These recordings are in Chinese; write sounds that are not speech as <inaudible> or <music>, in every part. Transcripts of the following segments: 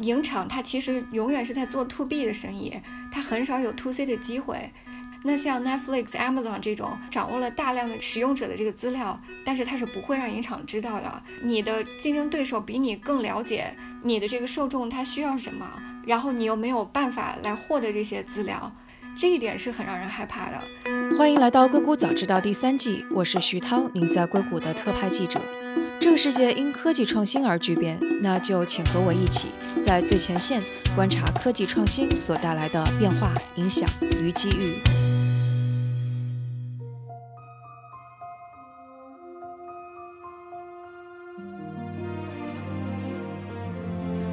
影厂它其实永远是在做 to B 的生意，它很少有 to C 的机会。那像 Netflix、Amazon 这种掌握了大量的使用者的这个资料，但是它是不会让影厂知道的。你的竞争对手比你更了解你的这个受众他需要什么，然后你又没有办法来获得这些资料，这一点是很让人害怕的。欢迎来到硅谷早知道第三季，我是徐涛，您在硅谷的特派记者。这个世界因科技创新而巨变，那就请和我一起在最前线观察科技创新所带来的变化、影响与机遇。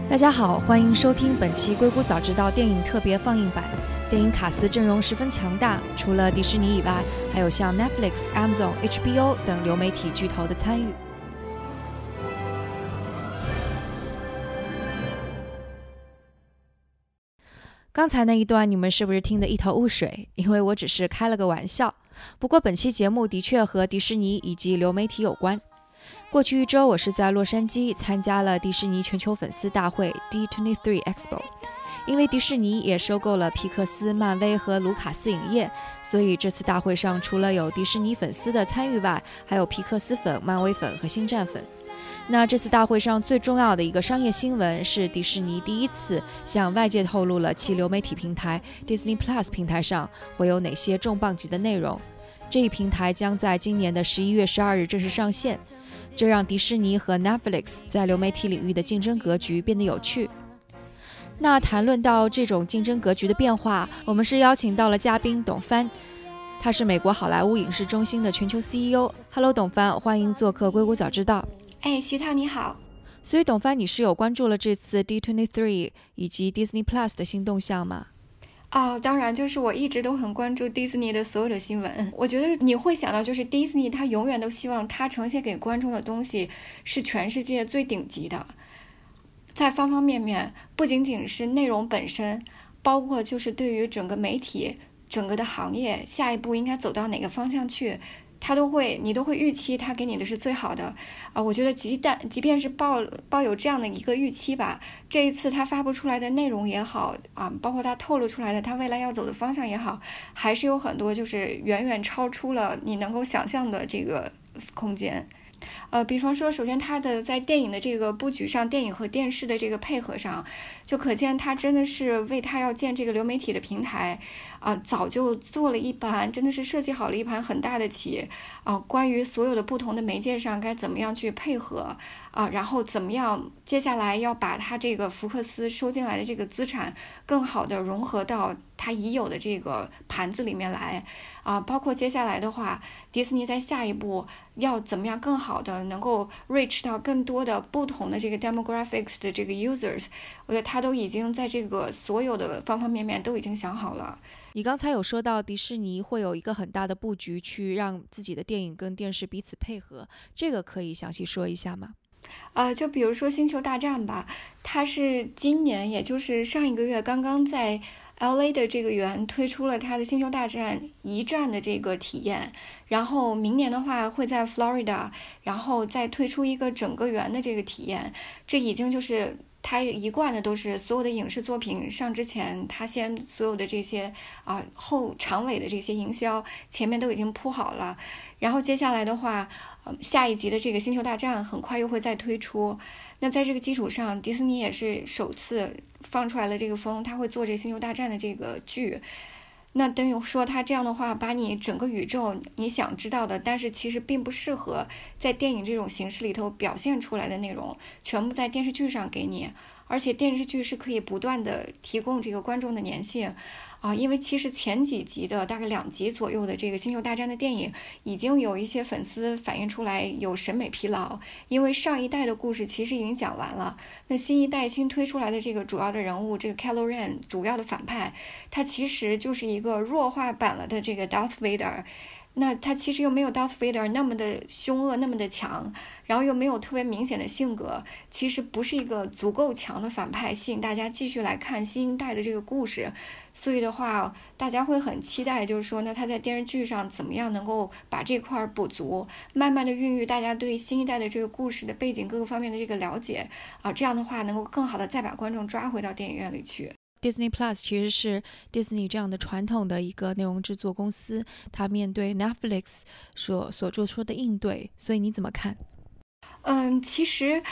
大家好，欢迎收听本期《硅谷早知道》电影特别放映版。电影卡司阵容十分强大，除了迪士尼以外，还有像 Netflix、Amazon、HBO 等流媒体巨头的参与。刚才那一段你们是不是听得一头雾水？因为我只是开了个玩笑。不过本期节目的确和迪士尼以及流媒体有关。过去一周，我是在洛杉矶参加了迪士尼全球粉丝大会 D23 Expo。因为迪士尼也收购了皮克斯、漫威和卢卡斯影业，所以这次大会上除了有迪士尼粉丝的参与外，还有皮克斯粉、漫威粉和星战粉。那这次大会上最重要的一个商业新闻是，迪士尼第一次向外界透露了其流媒体平台 Disney Plus 平台上会有哪些重磅级的内容。这一平台将在今年的十一月十二日正式上线，这让迪士尼和 Netflix 在流媒体领域的竞争格局变得有趣。那谈论到这种竞争格局的变化，我们是邀请到了嘉宾董帆，他是美国好莱坞影视中心的全球 CEO。Hello，董帆，欢迎做客硅谷早知道。哎，徐涛你好。所以董帆，你是有关注了这次 D23 以及 Disney Plus 的新动向吗？哦，当然，就是我一直都很关注 Disney 的所有的新闻。我觉得你会想到，就是 Disney 它永远都希望它呈现给观众的东西是全世界最顶级的。在方方面面，不仅仅是内容本身，包括就是对于整个媒体、整个的行业下一步应该走到哪个方向去，他都会，你都会预期他给你的是最好的啊。我觉得，即但即便是抱抱有这样的一个预期吧，这一次他发布出来的内容也好啊，包括他透露出来的他未来要走的方向也好，还是有很多就是远远超出了你能够想象的这个空间。呃，比方说，首先它的在电影的这个布局上，电影和电视的这个配合上，就可见它真的是为它要建这个流媒体的平台，啊，早就做了一盘，真的是设计好了一盘很大的棋，啊，关于所有的不同的媒介上该怎么样去配合，啊，然后怎么样接下来要把它这个福克斯收进来的这个资产更好的融合到它已有的这个盘子里面来。啊，包括接下来的话，迪士尼在下一步要怎么样更好的能够 reach 到更多的不同的这个 demographics 的这个 users，我觉得他都已经在这个所有的方方面面都已经想好了。你刚才有说到迪士尼会有一个很大的布局，去让自己的电影跟电视彼此配合，这个可以详细说一下吗？呃，就比如说《星球大战》吧，它是今年，也就是上一个月刚刚在。L A 的这个园推出了它的星球大战一站的这个体验，然后明年的话会在 Florida，然后再推出一个整个园的这个体验。这已经就是它一贯的都是所有的影视作品上之前，它先所有的这些啊后长尾的这些营销前面都已经铺好了。然后接下来的话，下一集的这个星球大战很快又会再推出。那在这个基础上，迪士尼也是首次放出来了这个风，他会做这个《星球大战》的这个剧。那等于说，他这样的话，把你整个宇宙你想知道的，但是其实并不适合在电影这种形式里头表现出来的内容，全部在电视剧上给你。而且电视剧是可以不断的提供这个观众的粘性。啊，因为其实前几集的大概两集左右的这个《星球大战》的电影，已经有一些粉丝反映出来有审美疲劳，因为上一代的故事其实已经讲完了。那新一代新推出来的这个主要的人物，这个 Kylo Ren 主要的反派，他其实就是一个弱化版了的这个 Darth Vader。那他其实又没有 Darth Vader 那么的凶恶，那么的强，然后又没有特别明显的性格，其实不是一个足够强的反派，吸引大家继续来看新一代的这个故事。所以的话，大家会很期待，就是说，那他在电视剧上怎么样能够把这块补足，慢慢的孕育大家对新一代的这个故事的背景各个方面的这个了解啊，这样的话能够更好的再把观众抓回到电影院里去。Disney Plus 其实是 Disney 这样的传统的一个内容制作公司，它面对 Netflix 所所做出的应对，所以你怎么看？嗯，其实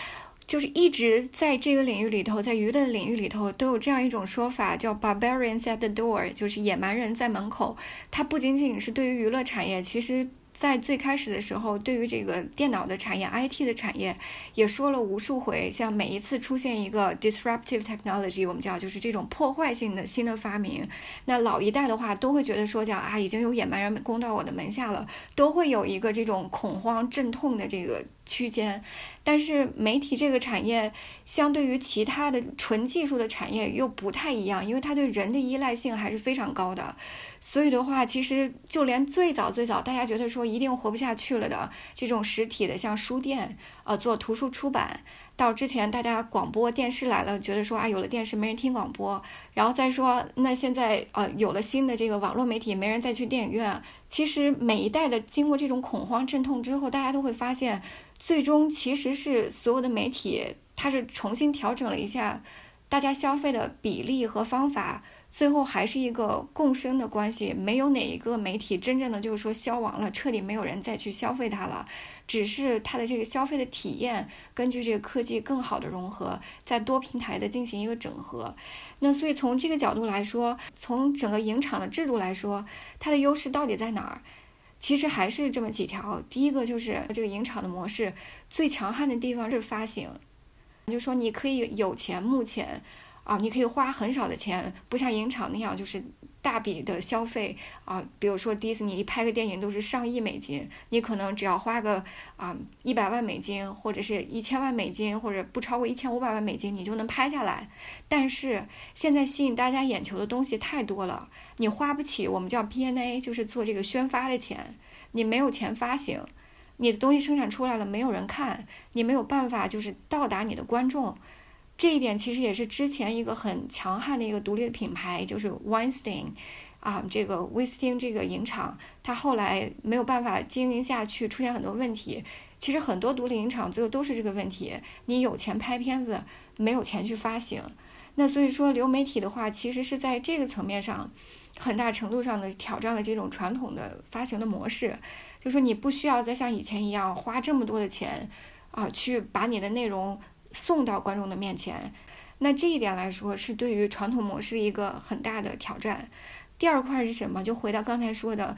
就是一直在这个领域里头，在娱乐领域里头都有这样一种说法，叫 Barbarians at the door，就是野蛮人在门口。它不仅仅是对于娱乐产业，其实。在最开始的时候，对于这个电脑的产业、IT 的产业，也说了无数回。像每一次出现一个 disruptive technology，我们叫就是这种破坏性的新的发明，那老一代的话都会觉得说，讲啊，已经有野蛮人攻到我的门下了，都会有一个这种恐慌、阵痛的这个。区间，但是媒体这个产业相对于其他的纯技术的产业又不太一样，因为它对人的依赖性还是非常高的。所以的话，其实就连最早最早大家觉得说一定活不下去了的这种实体的，像书店啊，做图书出版。到之前，大家广播电视来了，觉得说啊，有了电视没人听广播，然后再说那现在呃有了新的这个网络媒体，没人再去电影院。其实每一代的经过这种恐慌阵痛之后，大家都会发现，最终其实是所有的媒体它是重新调整了一下大家消费的比例和方法。最后还是一个共生的关系，没有哪一个媒体真正的就是说消亡了，彻底没有人再去消费它了，只是它的这个消费的体验根据这个科技更好的融合，在多平台的进行一个整合。那所以从这个角度来说，从整个影厂的制度来说，它的优势到底在哪儿？其实还是这么几条。第一个就是这个影厂的模式最强悍的地方是发行，就说你可以有钱目前。啊，你可以花很少的钱，不像影厂那样就是大笔的消费啊。比如说迪士尼拍个电影都是上亿美金，你可能只要花个啊一百万美金，或者是一千万美金，或者不超过一千五百万美金，你就能拍下来。但是现在吸引大家眼球的东西太多了，你花不起我们叫 PNA，就是做这个宣发的钱，你没有钱发行，你的东西生产出来了没有人看，你没有办法就是到达你的观众。这一点其实也是之前一个很强悍的一个独立的品牌，就是 Weinstein，啊，这个威斯汀这个影厂，它后来没有办法经营下去，出现很多问题。其实很多独立影厂最后都是这个问题：你有钱拍片子，没有钱去发行。那所以说流媒体的话，其实是在这个层面上，很大程度上的挑战了这种传统的发行的模式。就说你不需要再像以前一样花这么多的钱，啊，去把你的内容。送到观众的面前，那这一点来说是对于传统模式一个很大的挑战。第二块是什么？就回到刚才说的。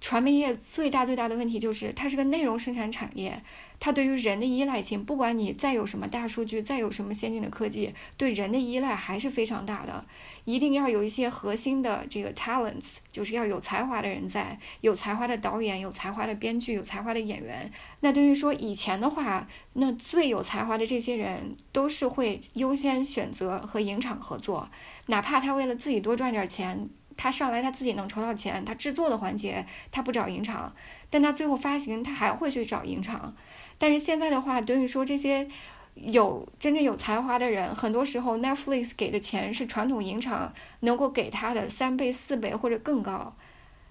传媒业最大最大的问题就是，它是个内容生产产业，它对于人的依赖性，不管你再有什么大数据，再有什么先进的科技，对人的依赖还是非常大的。一定要有一些核心的这个 talents，就是要有才华的人在，有才华的导演，有才华的编剧，有才华的演员。那对于说以前的话，那最有才华的这些人都是会优先选择和影厂合作，哪怕他为了自己多赚点钱。他上来他自己能筹到钱，他制作的环节他不找影厂，但他最后发行他还会去找影厂。但是现在的话，等于说这些有真正有才华的人，很多时候 Netflix 给的钱是传统影厂能够给他的三倍、四倍或者更高，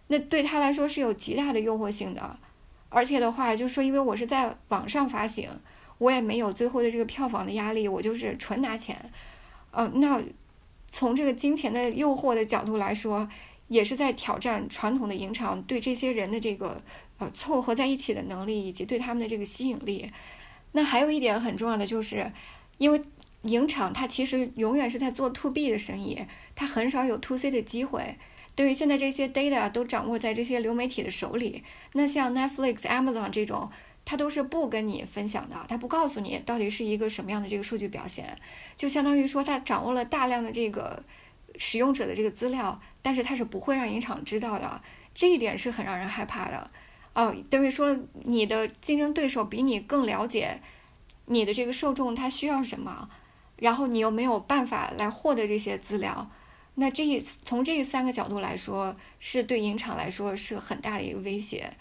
那对他来说是有极大的诱惑性的。而且的话，就是说，因为我是在网上发行，我也没有最后的这个票房的压力，我就是纯拿钱。哦，那。从这个金钱的诱惑的角度来说，也是在挑战传统的影厂对这些人的这个呃凑合在一起的能力，以及对他们的这个吸引力。那还有一点很重要的就是，因为影厂它其实永远是在做 to B 的生意，它很少有 to C 的机会。对于现在这些 data 都掌握在这些流媒体的手里，那像 Netflix、Amazon 这种。他都是不跟你分享的，他不告诉你到底是一个什么样的这个数据表现，就相当于说他掌握了大量的这个使用者的这个资料，但是他是不会让影厂知道的，这一点是很让人害怕的。哦，等于说你的竞争对手比你更了解你的这个受众他需要什么，然后你又没有办法来获得这些资料，那这从这三个角度来说，是对影厂来说是很大的一个威胁。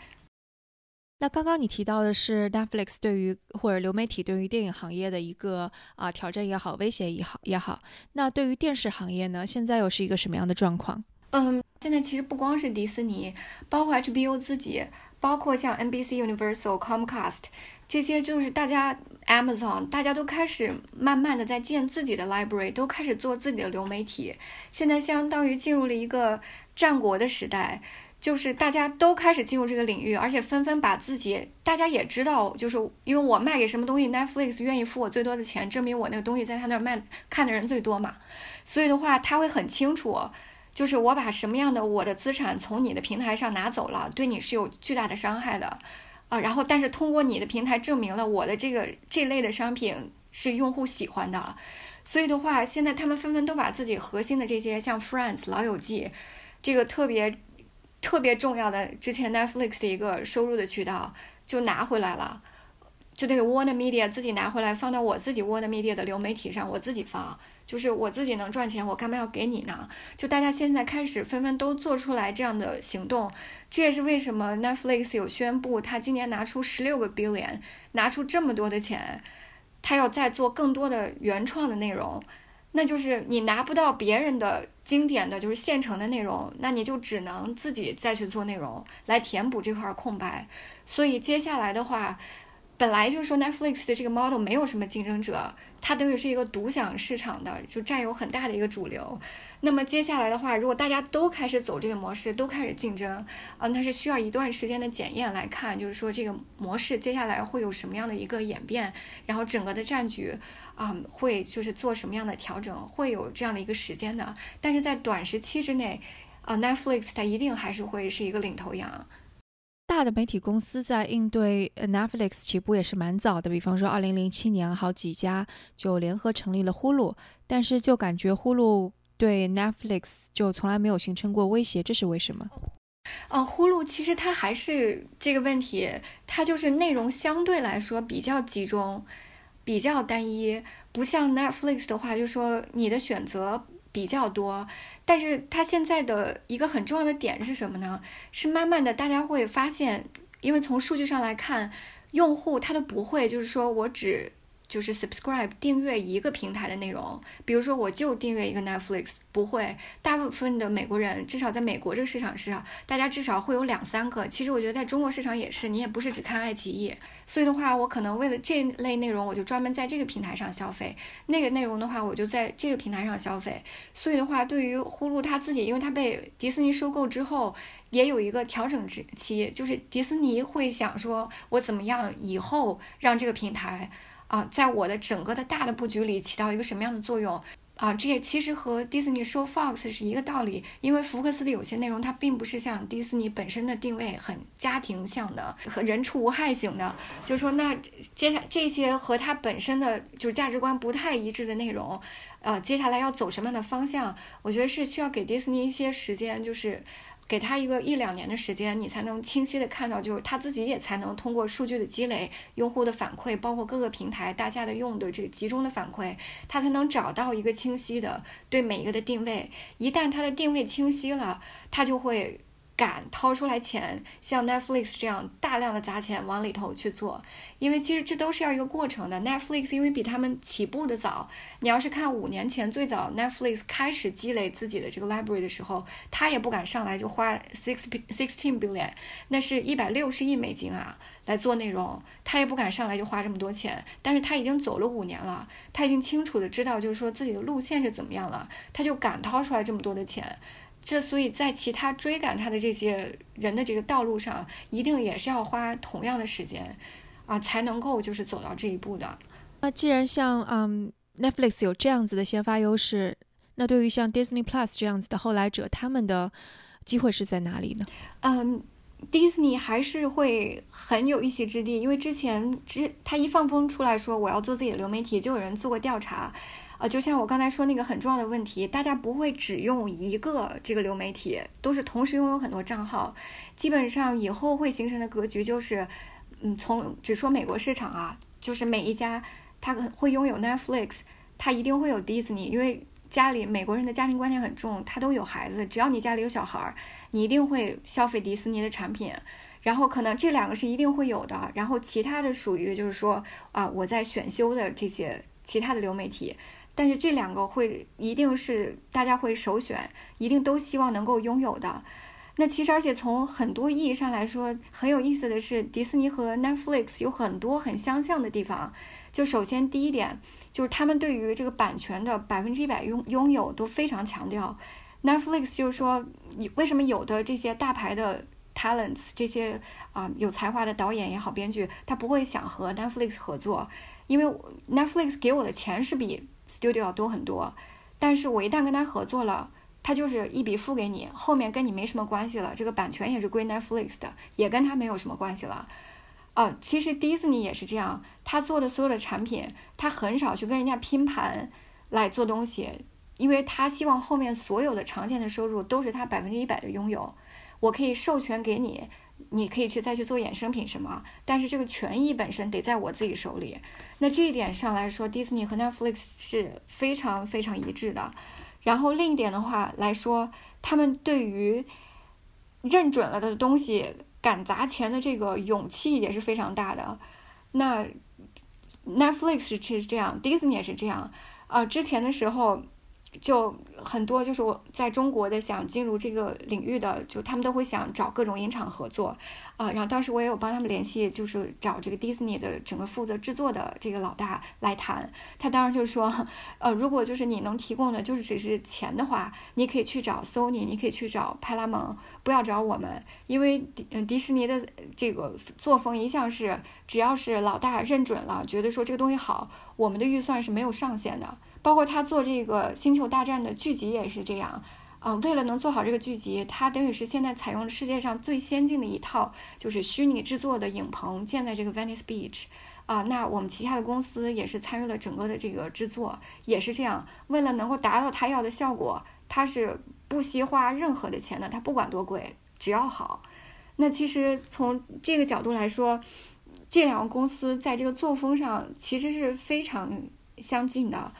那刚刚你提到的是 Netflix 对于或者流媒体对于电影行业的一个啊挑战也好，威胁也好也好。那对于电视行业呢，现在又是一个什么样的状况？嗯，现在其实不光是迪士尼，包括 HBO 自己，包括像 NBC、Universal、Comcast 这些，就是大家 Amazon，大家都开始慢慢的在建自己的 library，都开始做自己的流媒体。现在相当于进入了一个战国的时代，就是大家都开始进入这个领域，而且纷纷把自己，大家也知道，就是因为我卖给什么东西，Netflix 愿意付我最多的钱，证明我那个东西在他那儿卖看的人最多嘛。所以的话，他会很清楚。就是我把什么样的我的资产从你的平台上拿走了，对你是有巨大的伤害的，啊，然后但是通过你的平台证明了我的这个这类的商品是用户喜欢的，所以的话，现在他们纷纷都把自己核心的这些像 Friends 老友记，这个特别特别重要的之前 Netflix 的一个收入的渠道就拿回来了。就那个 Warner Media 自己拿回来放到我自己 Warner Media 的流媒体上，我自己放，就是我自己能赚钱，我干嘛要给你呢？就大家现在开始纷纷都做出来这样的行动，这也是为什么 Netflix 有宣布，他今年拿出十六个 billion，拿出这么多的钱，他要再做更多的原创的内容，那就是你拿不到别人的经典的就是现成的内容，那你就只能自己再去做内容来填补这块空白，所以接下来的话。本来就是说，Netflix 的这个 model 没有什么竞争者，它等于是一个独享市场的，就占有很大的一个主流。那么接下来的话，如果大家都开始走这个模式，都开始竞争，啊，那是需要一段时间的检验来看，就是说这个模式接下来会有什么样的一个演变，然后整个的战局啊会就是做什么样的调整，会有这样的一个时间的。但是在短时期之内，啊，Netflix 它一定还是会是一个领头羊。大的媒体公司在应对 Netflix 起步也是蛮早的，比方说2007年，好几家就联合成立了呼噜，但是就感觉呼噜对 Netflix 就从来没有形成过威胁，这是为什么？呃，呼噜其实它还是这个问题，它就是内容相对来说比较集中，比较单一，不像 Netflix 的话，就是说你的选择。比较多，但是它现在的一个很重要的点是什么呢？是慢慢的大家会发现，因为从数据上来看，用户他都不会，就是说我只。就是 subscribe 订阅一个平台的内容，比如说我就订阅一个 Netflix，不会。大部分的美国人，至少在美国这个市场是，大家至少会有两三个。其实我觉得在中国市场也是，你也不是只看爱奇艺。所以的话，我可能为了这类内容，我就专门在这个平台上消费；那个内容的话，我就在这个平台上消费。所以的话，对于呼噜他自己，因为他被迪士尼收购之后，也有一个调整期，就是迪士尼会想说，我怎么样以后让这个平台。啊，在我的整个的大的布局里起到一个什么样的作用啊？这也其实和迪士尼收 Fox 是一个道理，因为福克斯的有些内容它并不是像迪士尼本身的定位很家庭向的和人畜无害型的，就是说那接下这些和它本身的就是价值观不太一致的内容，呃，接下来要走什么样的方向？我觉得是需要给迪士尼一些时间，就是。给他一个一两年的时间，你才能清晰的看到，就是他自己也才能通过数据的积累、用户的反馈，包括各个平台大家的用的这个集中的反馈，他才能找到一个清晰的对每一个的定位。一旦他的定位清晰了，他就会。敢掏出来钱，像 Netflix 这样大量的砸钱往里头去做，因为其实这都是要一个过程的。Netflix 因为比他们起步的早，你要是看五年前最早 Netflix 开始积累自己的这个 library 的时候，他也不敢上来就花 six sixteen billion，那是一百六十亿美金啊来做内容，他也不敢上来就花这么多钱。但是他已经走了五年了，他已经清楚的知道就是说自己的路线是怎么样了，他就敢掏出来这么多的钱。这所以，在其他追赶他的这些人的这个道路上，一定也是要花同样的时间，啊，才能够就是走到这一步的。那既然像嗯 Netflix 有这样子的先发优势，那对于像 Disney Plus 这样子的后来者，他们的机会是在哪里呢？嗯，Disney 还是会很有一席之地，因为之前之他一放风出来说我要做自己的流媒体，就有人做过调查。啊，就像我刚才说那个很重要的问题，大家不会只用一个这个流媒体，都是同时拥有很多账号。基本上以后会形成的格局就是，嗯，从只说美国市场啊，就是每一家它会拥有 Netflix，他一定会有 Disney，因为。家里美国人的家庭观念很重，他都有孩子，只要你家里有小孩，你一定会消费迪士尼的产品。然后可能这两个是一定会有的，然后其他的属于就是说啊，我在选修的这些其他的流媒体，但是这两个会一定是大家会首选，一定都希望能够拥有的。那其实而且从很多意义上来说，很有意思的是，迪士尼和 Netflix 有很多很相像的地方。就首先第一点，就是他们对于这个版权的百分之一百拥拥有都非常强调。Netflix 就是说，你为什么有的这些大牌的。talents 这些啊有才华的导演也好，编剧他不会想和 Netflix 合作，因为 Netflix 给我的钱是比 studio 要多很多。但是我一旦跟他合作了，他就是一笔付给你，后面跟你没什么关系了，这个版权也是归 Netflix 的，也跟他没有什么关系了。啊，其实迪士尼也是这样，他做的所有的产品，他很少去跟人家拼盘来做东西，因为他希望后面所有的长线的收入都是他百分之一百的拥有。我可以授权给你，你可以去再去做衍生品什么，但是这个权益本身得在我自己手里。那这一点上来说，，Disney 和 Netflix 是非常非常一致的。然后另一点的话来说，他们对于认准了的东西敢砸钱的这个勇气也是非常大的。那 Netflix 是是这样，，Disney 也是这样。啊，之前的时候。就很多，就是我在中国的想进入这个领域的，就他们都会想找各种影厂合作，啊，然后当时我也有帮他们联系，就是找这个迪士尼的整个负责制作的这个老大来谈。他当时就说，呃，如果就是你能提供的就是只是钱的话，你可以去找 Sony，你可以去找派拉蒙，不要找我们，因为迪迪士尼的这个作风一向是，只要是老大认准了，觉得说这个东西好，我们的预算是没有上限的。包括他做这个《星球大战》的剧集也是这样，啊，为了能做好这个剧集，他等于是现在采用了世界上最先进的一套，就是虚拟制作的影棚建在这个 Venice Beach，啊，那我们旗下的公司也是参与了整个的这个制作，也是这样，为了能够达到他要的效果，他是不惜花任何的钱的，他不管多贵，只要好。那其实从这个角度来说，这两个公司在这个作风上其实是非常相近的。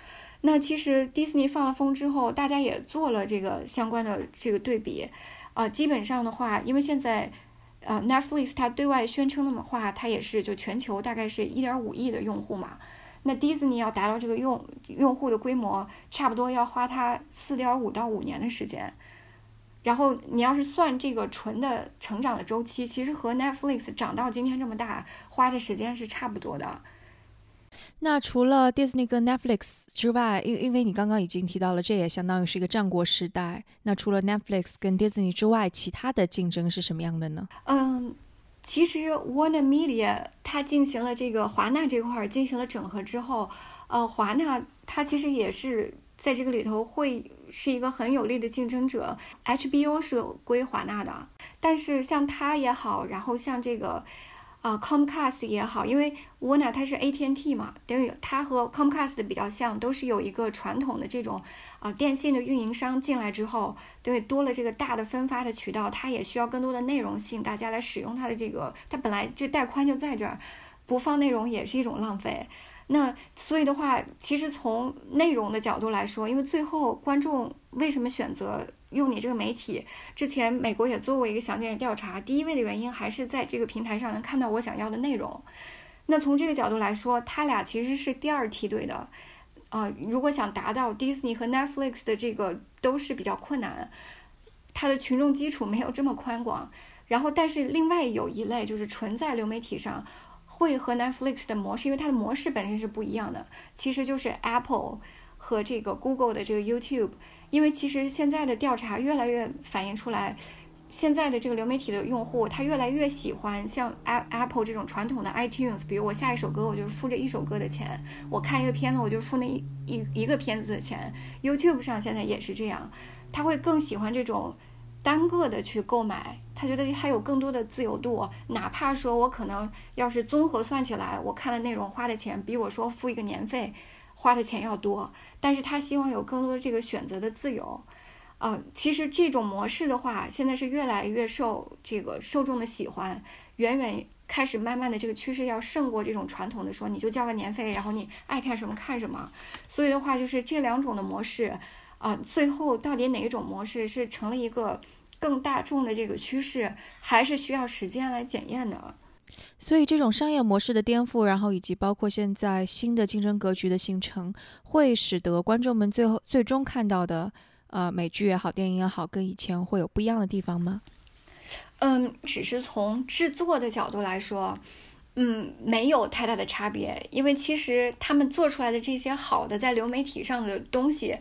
那其实迪士尼放了风之后，大家也做了这个相关的这个对比，啊，基本上的话，因为现在，呃，Netflix 它对外宣称的话，它也是就全球大概是一点五亿的用户嘛，那迪士尼要达到这个用用户的规模，差不多要花它四点五到五年的时间，然后你要是算这个纯的成长的周期，其实和 Netflix 长到今天这么大花的时间是差不多的。那除了 Disney 跟 Netflix 之外，因因为你刚刚已经提到了，这也相当于是一个战国时代。那除了 Netflix 跟 Disney 之外，其他的竞争是什么样的呢？嗯，其实 Warner Media 它进行了这个华纳这块儿进行了整合之后，呃，华纳它其实也是在这个里头会是一个很有力的竞争者。HBO 是归华纳的，但是像它也好，然后像这个。啊，Comcast 也好，因为 w a n a 它是 AT&T 嘛，等于它和 Comcast 比较像，都是有一个传统的这种啊电信的运营商进来之后，对多了这个大的分发的渠道，它也需要更多的内容吸引大家来使用它的这个，它本来这带宽就在这儿，不放内容也是一种浪费。那所以的话，其实从内容的角度来说，因为最后观众为什么选择用你这个媒体？之前美国也做过一个详尽的调查，第一位的原因还是在这个平台上能看到我想要的内容。那从这个角度来说，他俩其实是第二梯队的。啊，如果想达到 Disney 和 Netflix 的这个都是比较困难，它的群众基础没有这么宽广。然后，但是另外有一类就是纯在流媒体上。会和 Netflix 的模式，因为它的模式本身是不一样的。其实就是 Apple 和这个 Google 的这个 YouTube，因为其实现在的调查越来越反映出来，现在的这个流媒体的用户他越来越喜欢像 Apple 这种传统的 iTunes，比如我下一首歌我就是付这一首歌的钱，我看一个片子我就付那一一一个片子的钱。YouTube 上现在也是这样，他会更喜欢这种。单个的去购买，他觉得他有更多的自由度，哪怕说我可能要是综合算起来，我看的内容花的钱比我说付一个年费花的钱要多，但是他希望有更多的这个选择的自由，呃，其实这种模式的话，现在是越来越受这个受众的喜欢，远远开始慢慢的这个趋势要胜过这种传统的说你就交个年费，然后你爱看什么看什么，所以的话就是这两种的模式。啊，最后到底哪一种模式是成了一个更大众的这个趋势，还是需要时间来检验的。所以，这种商业模式的颠覆，然后以及包括现在新的竞争格局的形成，会使得观众们最后最终看到的，呃，美剧也好，电影也好，跟以前会有不一样的地方吗？嗯，只是从制作的角度来说，嗯，没有太大的差别，因为其实他们做出来的这些好的在流媒体上的东西。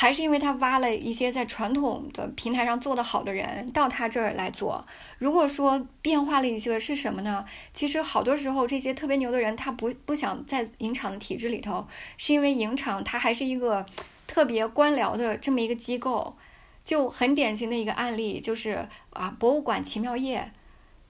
还是因为他挖了一些在传统的平台上做得好的人到他这儿来做。如果说变化了一些是什么呢？其实好多时候这些特别牛的人他不不想在影厂的体制里头，是因为影厂它还是一个特别官僚的这么一个机构。就很典型的一个案例就是啊，博物馆奇妙夜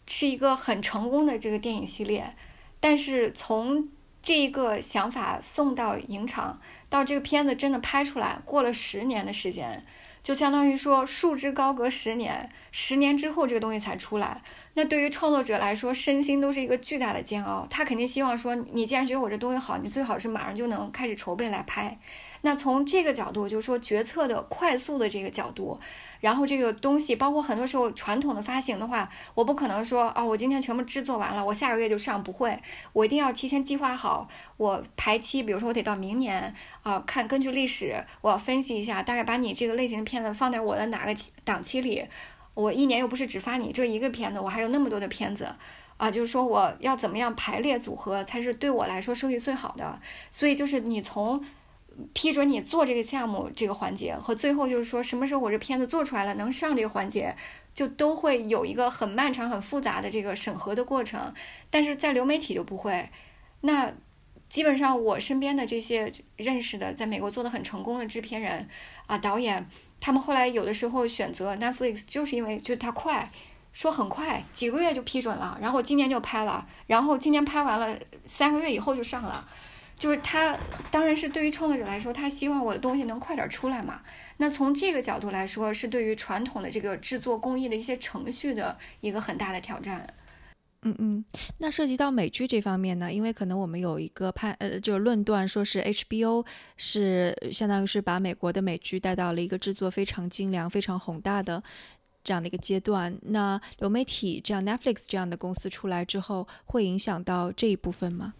是一个很成功的这个电影系列，但是从这一个想法送到影厂。到这个片子真的拍出来，过了十年的时间，就相当于说束之高阁十年，十年之后这个东西才出来。那对于创作者来说，身心都是一个巨大的煎熬。他肯定希望说，你既然觉得我这东西好，你最好是马上就能开始筹备来拍。那从这个角度，就是说决策的快速的这个角度。然后这个东西，包括很多时候传统的发行的话，我不可能说啊，我今天全部制作完了，我下个月就上，不会，我一定要提前计划好，我排期，比如说我得到明年啊，看根据历史，我要分析一下，大概把你这个类型的片子放在我的哪个档期里，我一年又不是只发你这一个片子，我还有那么多的片子啊，就是说我要怎么样排列组合才是对我来说收益最好的，所以就是你从。批准你做这个项目这个环节和最后就是说什么时候我这片子做出来了能上这个环节，就都会有一个很漫长很复杂的这个审核的过程。但是在流媒体就不会。那基本上我身边的这些认识的在美国做的很成功的制片人啊导演，他们后来有的时候选择 Netflix 就是因为就它快，说很快几个月就批准了，然后今年就拍了，然后今年拍完了三个月以后就上了。就是他，当然是对于创作者来说，他希望我的东西能快点出来嘛。那从这个角度来说，是对于传统的这个制作工艺的一些程序的一个很大的挑战。嗯嗯，那涉及到美剧这方面呢？因为可能我们有一个判呃，就是论断，说是 HBO 是相当于是把美国的美剧带到了一个制作非常精良、非常宏大的这样的一个阶段。那流媒体这样 Netflix 这样的公司出来之后，会影响到这一部分吗？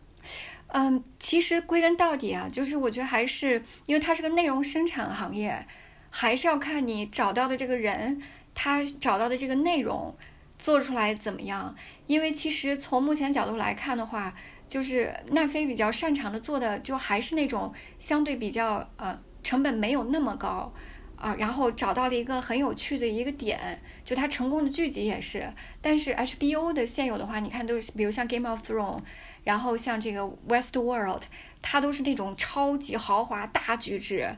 嗯，其实归根到底啊，就是我觉得还是因为它是个内容生产行业，还是要看你找到的这个人，他找到的这个内容做出来怎么样。因为其实从目前角度来看的话，就是奈飞比较擅长的做的，就还是那种相对比较呃成本没有那么高啊，然后找到了一个很有趣的一个点，就它成功的剧集也是。但是 HBO 的现有的话，你看都是比如像 Game of Thrones。然后像这个 West World，它都是那种超级豪华大巨制，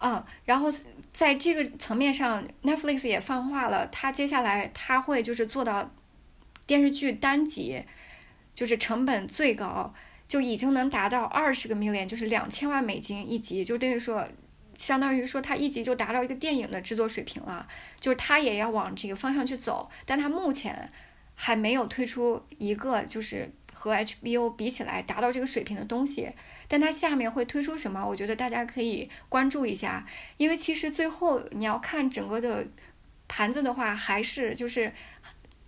啊，然后在这个层面上，Netflix 也放话了，它接下来它会就是做到电视剧单集，就是成本最高，就已经能达到二十个 million，就是两千万美金一集，就等于说，相当于说它一集就达到一个电影的制作水平了，就是它也要往这个方向去走，但它目前还没有推出一个就是。和 HBO 比起来达到这个水平的东西，但它下面会推出什么？我觉得大家可以关注一下，因为其实最后你要看整个的盘子的话，还是就是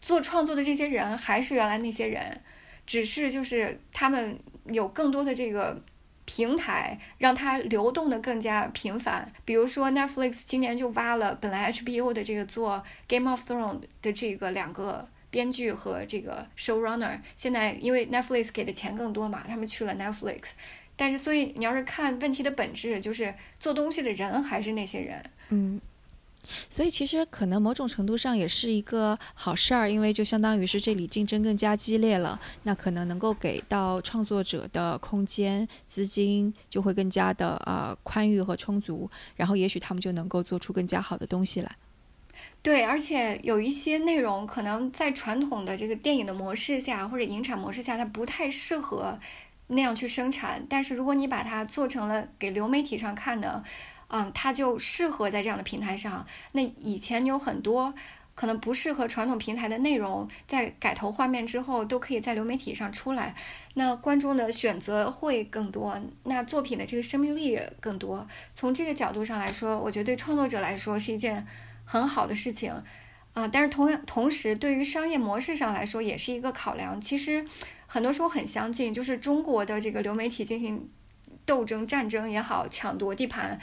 做创作的这些人还是原来那些人，只是就是他们有更多的这个平台，让它流动的更加频繁。比如说 Netflix 今年就挖了本来 HBO 的这个做 Game of Thrones 的这个两个。编剧和这个 showrunner 现在因为 Netflix 给的钱更多嘛，他们去了 Netflix。但是，所以你要是看问题的本质，就是做东西的人还是那些人。嗯，所以其实可能某种程度上也是一个好事儿，因为就相当于是这里竞争更加激烈了，那可能能够给到创作者的空间、资金就会更加的呃宽裕和充足，然后也许他们就能够做出更加好的东西来。对，而且有一些内容可能在传统的这个电影的模式下或者影产模式下，它不太适合那样去生产。但是如果你把它做成了给流媒体上看的，嗯，它就适合在这样的平台上。那以前有很多可能不适合传统平台的内容，在改头换面之后，都可以在流媒体上出来，那观众的选择会更多，那作品的这个生命力更多。从这个角度上来说，我觉得对创作者来说是一件很好的事情，啊，但是同样同时，对于商业模式上来说也是一个考量。其实很多时候很相近，就是中国的这个流媒体进行斗争、战争也好，抢夺地盘。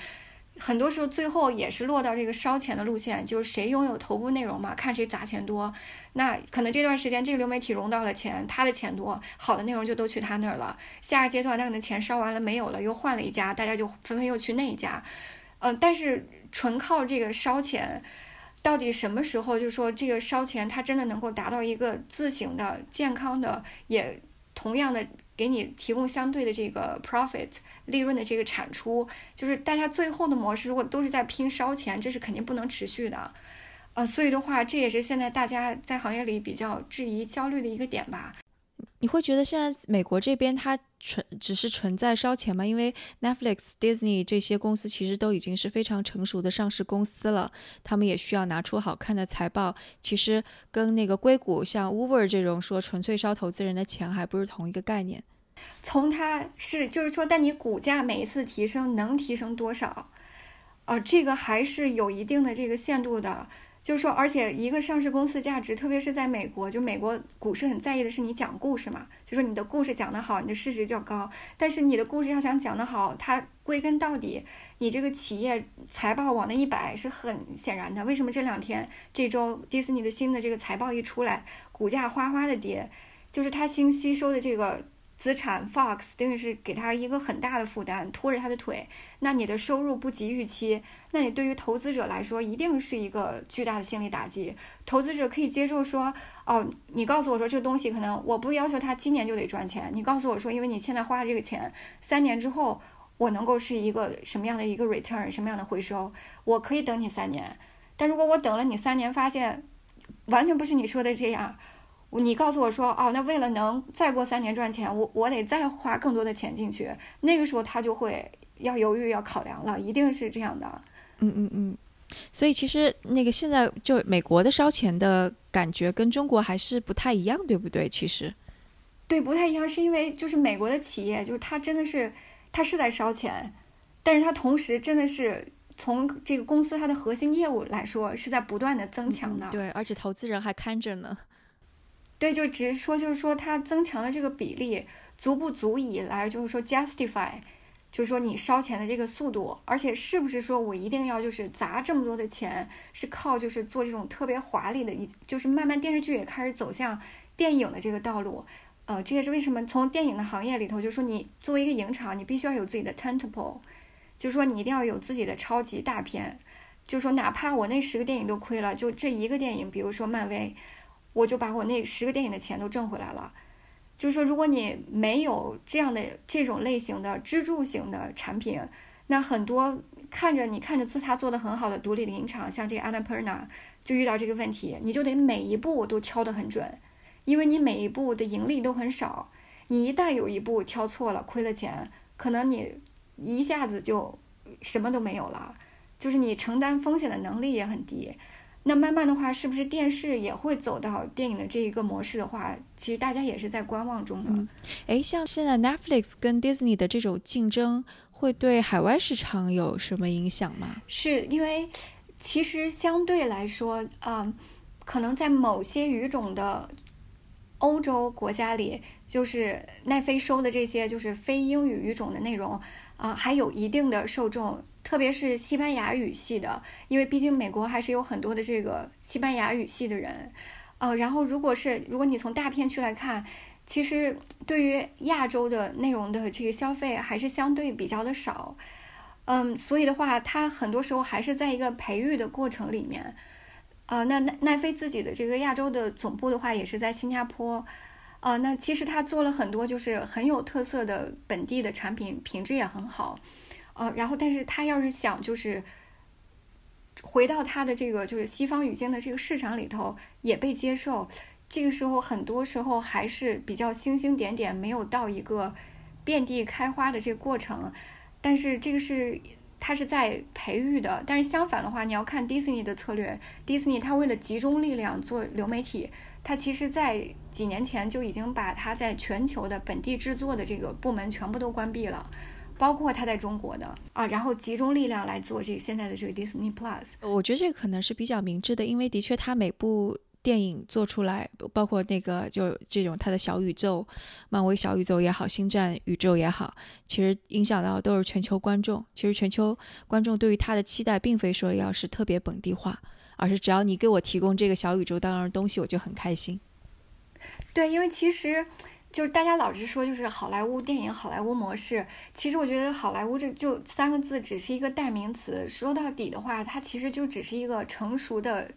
很多时候，最后也是落到这个烧钱的路线，就是谁拥有头部内容嘛，看谁砸钱多。那可能这段时间这个流媒体融到了钱，他的钱多，好的内容就都去他那儿了。下个阶段，他可能钱烧完了没有了，又换了一家，大家就纷纷又去那一家。嗯，但是纯靠这个烧钱，到底什么时候就说这个烧钱，它真的能够达到一个自行的、健康的，也同样的。给你提供相对的这个 profit 利润的这个产出，就是大家最后的模式，如果都是在拼烧钱，这是肯定不能持续的，呃，所以的话，这也是现在大家在行业里比较质疑、焦虑的一个点吧。你会觉得现在美国这边它存只是存在烧钱吗？因为 Netflix、Disney 这些公司其实都已经是非常成熟的上市公司了，他们也需要拿出好看的财报。其实跟那个硅谷像 Uber 这种说纯粹烧投资人的钱还不是同一个概念。从它是就是说，但你股价每一次提升能提升多少？啊，这个还是有一定的这个限度的。就是说，而且一个上市公司价值，特别是在美国，就美国股市很在意的是你讲故事嘛。就说你的故事讲得好，你的市值就高。但是你的故事要想讲得好，它归根到底，你这个企业财报往那一摆是很显然的。为什么这两天这周迪士尼的新的这个财报一出来，股价哗哗的跌？就是它新吸收的这个。资产 Fox 等于是给他一个很大的负担，拖着他的腿。那你的收入不及预期，那你对于投资者来说一定是一个巨大的心理打击。投资者可以接受说，哦，你告诉我说这个东西可能我不要求他今年就得赚钱，你告诉我说，因为你现在花的这个钱，三年之后我能够是一个什么样的一个 return，什么样的回收，我可以等你三年。但如果我等了你三年，发现完全不是你说的这样。你告诉我说，哦，那为了能再过三年赚钱，我我得再花更多的钱进去。那个时候他就会要犹豫、要考量了，一定是这样的。嗯嗯嗯。所以其实那个现在就美国的烧钱的感觉跟中国还是不太一样，对不对？其实，对，不太一样，是因为就是美国的企业，就是它真的是它是在烧钱，但是它同时真的是从这个公司它的核心业务来说是在不断的增强的。对，而且投资人还看着呢。对，就只是说，就是说，它增强的这个比例足不足以来，就是说 justify，就是说你烧钱的这个速度，而且是不是说我一定要就是砸这么多的钱，是靠就是做这种特别华丽的，一就是慢慢电视剧也开始走向电影的这个道路，呃，这也是为什么从电影的行业里头，就说你作为一个影厂，你必须要有自己的 tentpole，就是说你一定要有自己的超级大片，就是说哪怕我那十个电影都亏了，就这一个电影，比如说漫威。我就把我那十个电影的钱都挣回来了，就是说，如果你没有这样的这种类型的支柱型的产品，那很多看着你看着做他做的很好的独立的影厂，像这个 Annapurna 就遇到这个问题，你就得每一步都挑得很准，因为你每一步的盈利都很少，你一旦有一步挑错了，亏了钱，可能你一下子就什么都没有了，就是你承担风险的能力也很低。那慢慢的话，是不是电视也会走到电影的这一个模式的话，其实大家也是在观望中的。哎，像现在 Netflix 跟 Disney 的这种竞争，会对海外市场有什么影响吗？是因为其实相对来说，啊，可能在某些语种的欧洲国家里，就是奈飞收的这些就是非英语语种的内容，啊，还有一定的受众。特别是西班牙语系的，因为毕竟美国还是有很多的这个西班牙语系的人，呃，然后如果是如果你从大片区来看，其实对于亚洲的内容的这个消费还是相对比较的少，嗯，所以的话，它很多时候还是在一个培育的过程里面，啊，那奈奈飞自己的这个亚洲的总部的话也是在新加坡，啊，那其实它做了很多就是很有特色的本地的产品，品质也很好。呃，然后，但是他要是想就是回到他的这个就是西方语境的这个市场里头也被接受，这个时候很多时候还是比较星星点点，没有到一个遍地开花的这个过程。但是这个是它是在培育的。但是相反的话，你要看迪士尼的策略，迪士尼它为了集中力量做流媒体，它其实在几年前就已经把它在全球的本地制作的这个部门全部都关闭了。包括他在中国的啊，然后集中力量来做这个现在的这个 Disney Plus。我觉得这个可能是比较明智的，因为的确他每部电影做出来，包括那个就这种他的小宇宙，漫威小宇宙也好，星战宇宙也好，其实影响到都是全球观众。其实全球观众对于他的期待，并非说要是特别本地化，而是只要你给我提供这个小宇宙当中的东西，我就很开心。对，因为其实。就是大家老是说，就是好莱坞电影、好莱坞模式。其实我觉得好莱坞这就三个字只是一个代名词。说到底的话，它其实就只是一个成熟的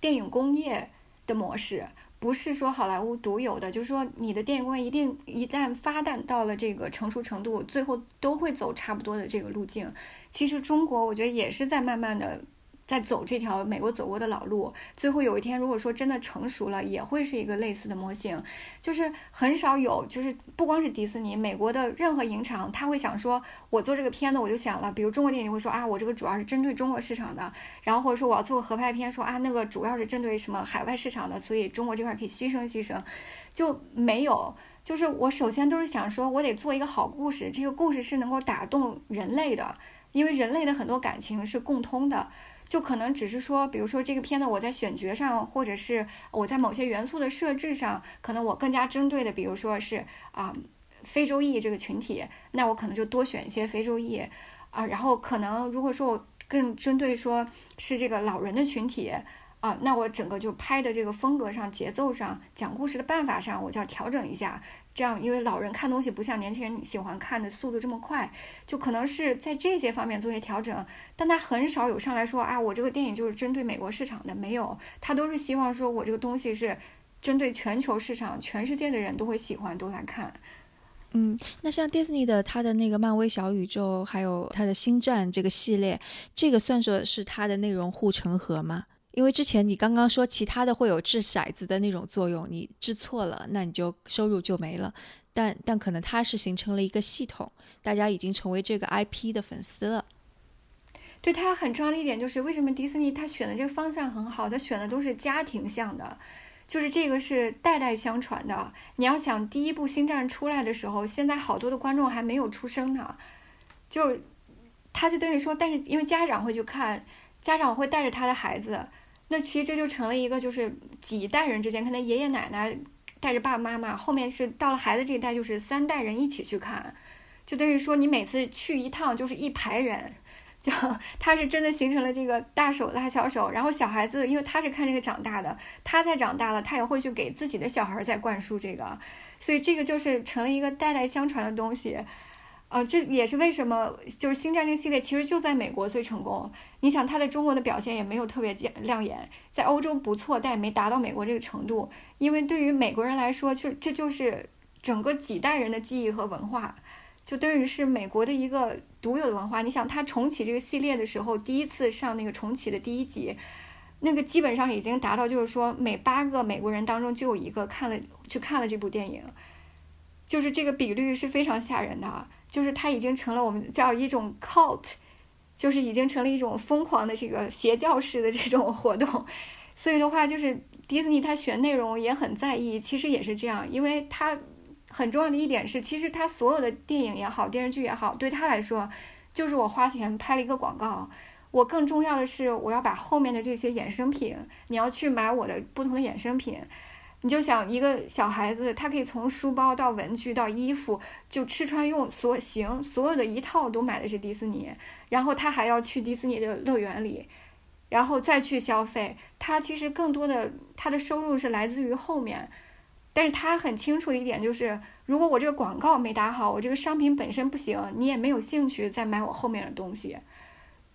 电影工业的模式，不是说好莱坞独有的。就是说，你的电影工业一定一旦发展到了这个成熟程度，最后都会走差不多的这个路径。其实中国，我觉得也是在慢慢的。在走这条美国走过的老路，最后有一天，如果说真的成熟了，也会是一个类似的模型。就是很少有，就是不光是迪士尼，美国的任何影厂，他会想说，我做这个片子，我就想了，比如中国电影会说啊，我这个主要是针对中国市场的，然后或者说我要做个合拍片，说啊，那个主要是针对什么海外市场的，所以中国这块可以牺牲牺牲，就没有。就是我首先都是想说，我得做一个好故事，这个故事是能够打动人类的，因为人类的很多感情是共通的。就可能只是说，比如说这个片子我在选角上，或者是我在某些元素的设置上，可能我更加针对的，比如说是啊非洲裔这个群体，那我可能就多选一些非洲裔啊。然后可能如果说我更针对说是这个老人的群体啊，那我整个就拍的这个风格上、节奏上、讲故事的办法上，我就要调整一下。这样，因为老人看东西不像年轻人喜欢看的速度这么快，就可能是在这些方面做些调整。但他很少有上来说啊，我这个电影就是针对美国市场的，没有，他都是希望说我这个东西是针对全球市场，全世界的人都会喜欢，都来看。嗯，那像迪士尼的他的那个漫威小宇宙，还有他的星战这个系列，这个算作是他的内容护城河吗？因为之前你刚刚说其他的会有掷骰子的那种作用，你掷错了，那你就收入就没了。但但可能它是形成了一个系统，大家已经成为这个 IP 的粉丝了。对它很重要的一点就是，为什么迪士尼它选的这个方向很好？它选的都是家庭向的，就是这个是代代相传的。你要想第一部星战出来的时候，现在好多的观众还没有出生呢，就他就等于说，但是因为家长会去看，家长会带着他的孩子。那其实这就成了一个，就是几代人之间，可能爷爷奶奶带着爸爸妈妈，后面是到了孩子这一代，就是三代人一起去看，就等于说你每次去一趟就是一排人，就 <laughs> 他是真的形成了这个大手拉小手，然后小孩子因为他是看这个长大的，他再长大了，他也会去给自己的小孩再灌输这个，所以这个就是成了一个代代相传的东西。啊，这也是为什么就是《星战》这个系列其实就在美国最成功。你想，它在中国的表现也没有特别亮眼，在欧洲不错，但也没达到美国这个程度。因为对于美国人来说，就这就是整个几代人的记忆和文化，就等于是美国的一个独有的文化。你想，它重启这个系列的时候，第一次上那个重启的第一集，那个基本上已经达到，就是说每八个美国人当中就有一个看了去看了这部电影，就是这个比率是非常吓人的。就是它已经成了我们叫一种 cult，就是已经成了一种疯狂的这个邪教式的这种活动，所以的话，就是迪士尼它选内容也很在意，其实也是这样，因为它很重要的一点是，其实它所有的电影也好，电视剧也好，对他来说，就是我花钱拍了一个广告，我更重要的是我要把后面的这些衍生品，你要去买我的不同的衍生品。你就想一个小孩子，他可以从书包到文具到衣服，就吃穿用所行，所有的一套都买的是迪士尼，然后他还要去迪士尼的乐园里，然后再去消费。他其实更多的他的收入是来自于后面，但是他很清楚一点就是，如果我这个广告没打好，我这个商品本身不行，你也没有兴趣再买我后面的东西。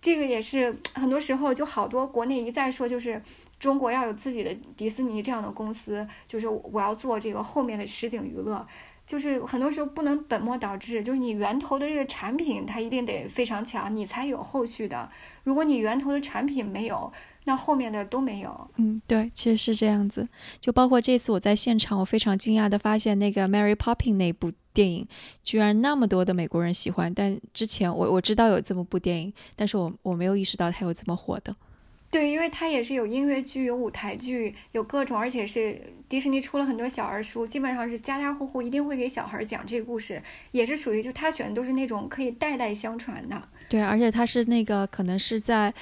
这个也是很多时候就好多国内一再说就是。中国要有自己的迪士尼这样的公司，就是我要做这个后面的实景娱乐，就是很多时候不能本末倒置，就是你源头的这个产品它一定得非常强，你才有后续的。如果你源头的产品没有，那后面的都没有。嗯，对，其实是这样子。就包括这次我在现场，我非常惊讶的发现，那个《Mary Poppins》那部电影，居然那么多的美国人喜欢。但之前我我知道有这么部电影，但是我我没有意识到它有这么火的。对，因为它也是有音乐剧、有舞台剧、有各种，而且是迪士尼出了很多小儿书，基本上是家家户户一定会给小孩讲这个故事，也是属于就他选的都是那种可以代代相传的。对，而且它是那个可能是在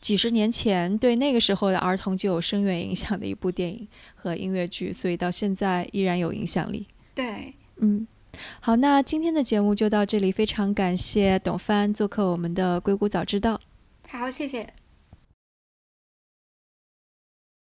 几十年前对那个时候的儿童就有深远影响的一部电影和音乐剧，所以到现在依然有影响力。对，嗯，好，那今天的节目就到这里，非常感谢董帆做客我们的硅谷早知道。好，谢谢。